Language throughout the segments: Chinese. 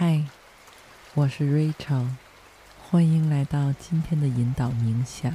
嗨，我是 Rachel，欢迎来到今天的引导冥想。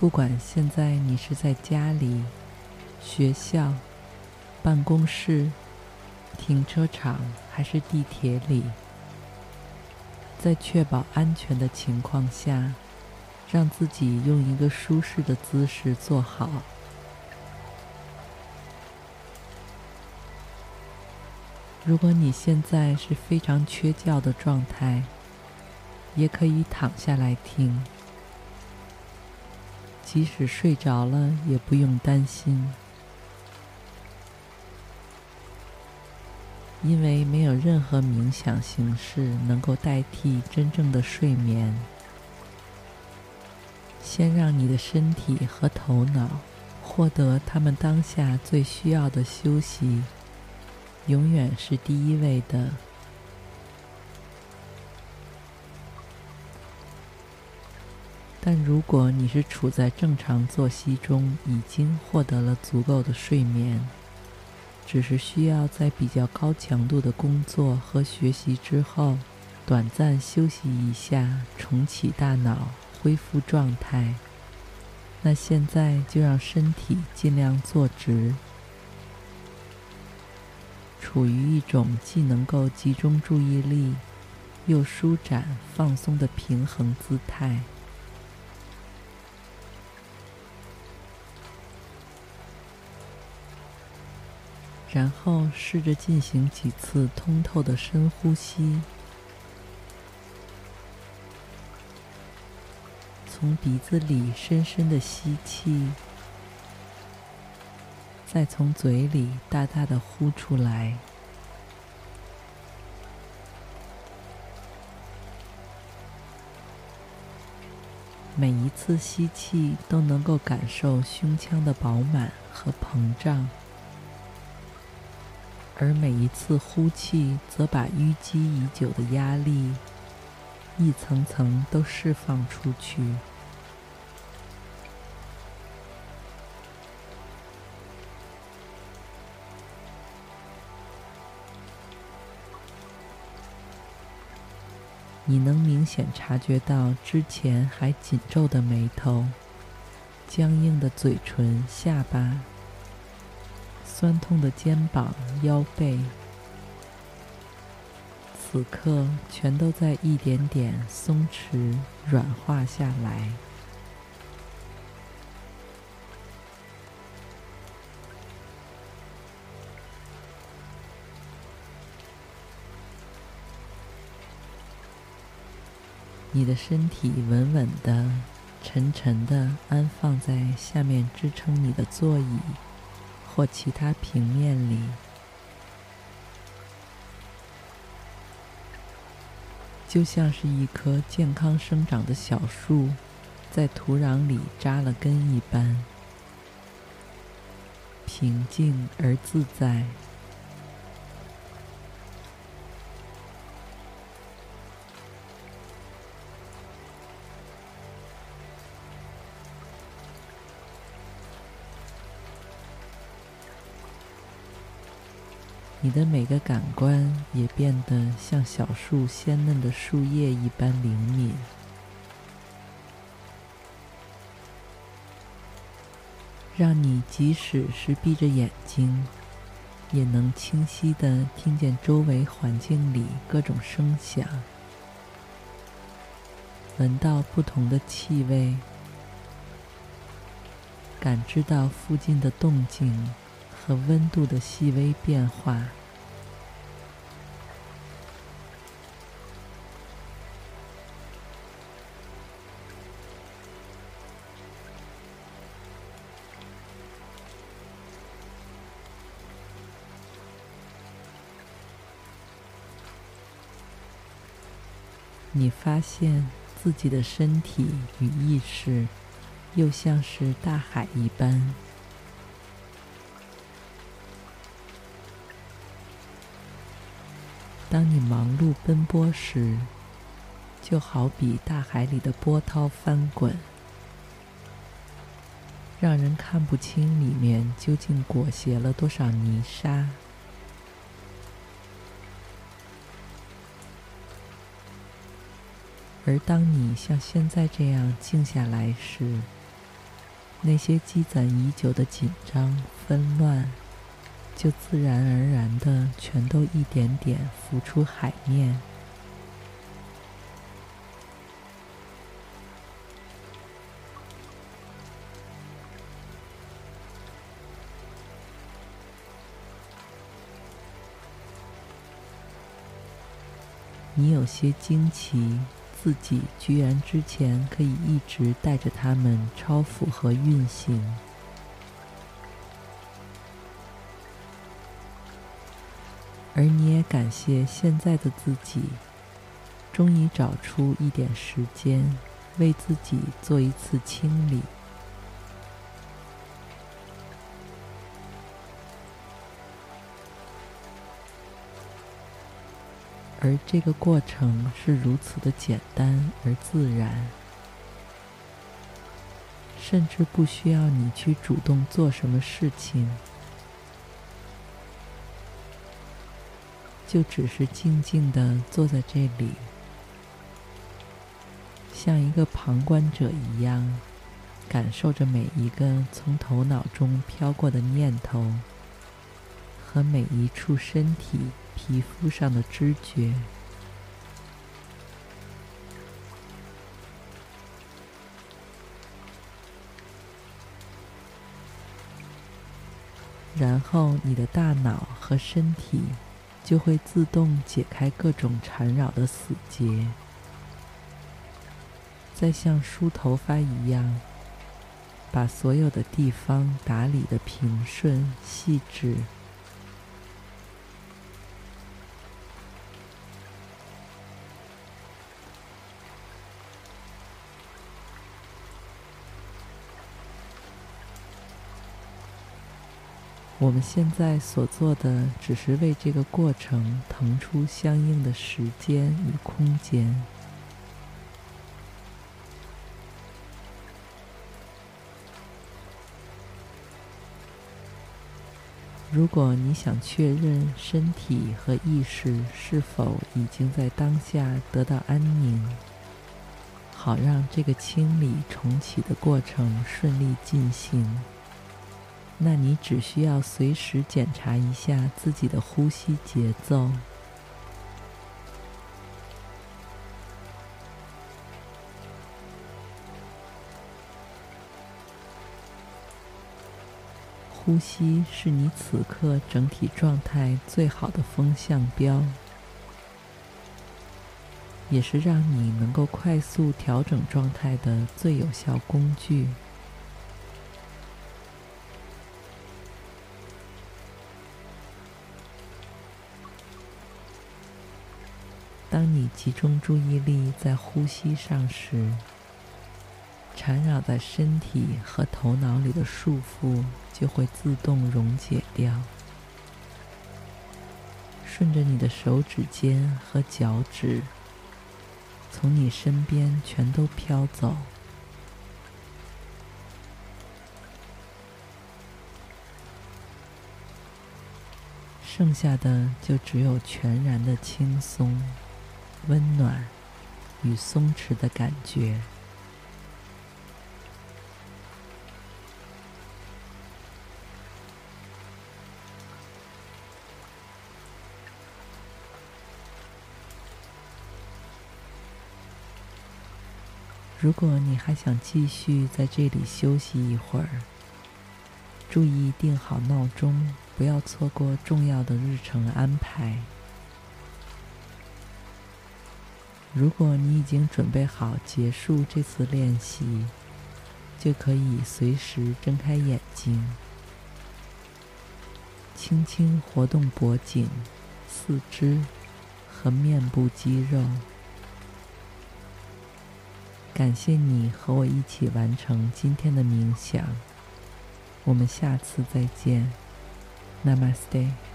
不管现在你是在家里、学校、办公室、停车场还是地铁里，在确保安全的情况下，让自己用一个舒适的姿势坐好。如果你现在是非常缺觉的状态，也可以躺下来听。即使睡着了，也不用担心，因为没有任何冥想形式能够代替真正的睡眠。先让你的身体和头脑获得他们当下最需要的休息，永远是第一位的。但如果你是处在正常作息中，已经获得了足够的睡眠，只是需要在比较高强度的工作和学习之后，短暂休息一下，重启大脑，恢复状态，那现在就让身体尽量坐直，处于一种既能够集中注意力，又舒展放松的平衡姿态。然后试着进行几次通透的深呼吸，从鼻子里深深的吸气，再从嘴里大大的呼出来。每一次吸气都能够感受胸腔的饱满和膨胀。而每一次呼气，则把淤积已久的压力一层层都释放出去。你能明显察觉到之前还紧皱的眉头、僵硬的嘴唇、下巴。酸痛的肩膀、腰背，此刻全都在一点点松弛、软化下来。你的身体稳稳的、沉沉的安放在下面支撑你的座椅。或其他平面里，就像是一棵健康生长的小树，在土壤里扎了根一般，平静而自在。你的每个感官也变得像小树鲜嫩的树叶一般灵敏，让你即使是闭着眼睛，也能清晰地听见周围环境里各种声响，闻到不同的气味，感知到附近的动静。和温度的细微变化，你发现自己的身体与意识又像是大海一般。当你忙碌奔波时，就好比大海里的波涛翻滚，让人看不清里面究竟裹挟了多少泥沙。而当你像现在这样静下来时，那些积攒已久的紧张、纷乱，就自然而然的全都一点点浮出海面。你有些惊奇。自己居然之前可以一直带着他们超负荷运行，而你也感谢现在的自己，终于找出一点时间为自己做一次清理。而这个过程是如此的简单而自然，甚至不需要你去主动做什么事情，就只是静静地坐在这里，像一个旁观者一样，感受着每一个从头脑中飘过的念头和每一处身体。皮肤上的知觉，然后你的大脑和身体就会自动解开各种缠绕的死结，再像梳头发一样，把所有的地方打理得平顺细致。我们现在所做的，只是为这个过程腾出相应的时间与空间。如果你想确认身体和意识是否已经在当下得到安宁，好让这个清理重启的过程顺利进行。那你只需要随时检查一下自己的呼吸节奏。呼吸是你此刻整体状态最好的风向标，也是让你能够快速调整状态的最有效工具。当你集中注意力在呼吸上时，缠绕在身体和头脑里的束缚就会自动溶解掉，顺着你的手指尖和脚趾，从你身边全都飘走，剩下的就只有全然的轻松。温暖与松弛的感觉。如果你还想继续在这里休息一会儿，注意定好闹钟，不要错过重要的日程安排。如果你已经准备好结束这次练习，就可以随时睁开眼睛，轻轻活动脖颈、四肢和面部肌肉，感谢你和我一起完成今天的冥想。我们下次再见，Namaste。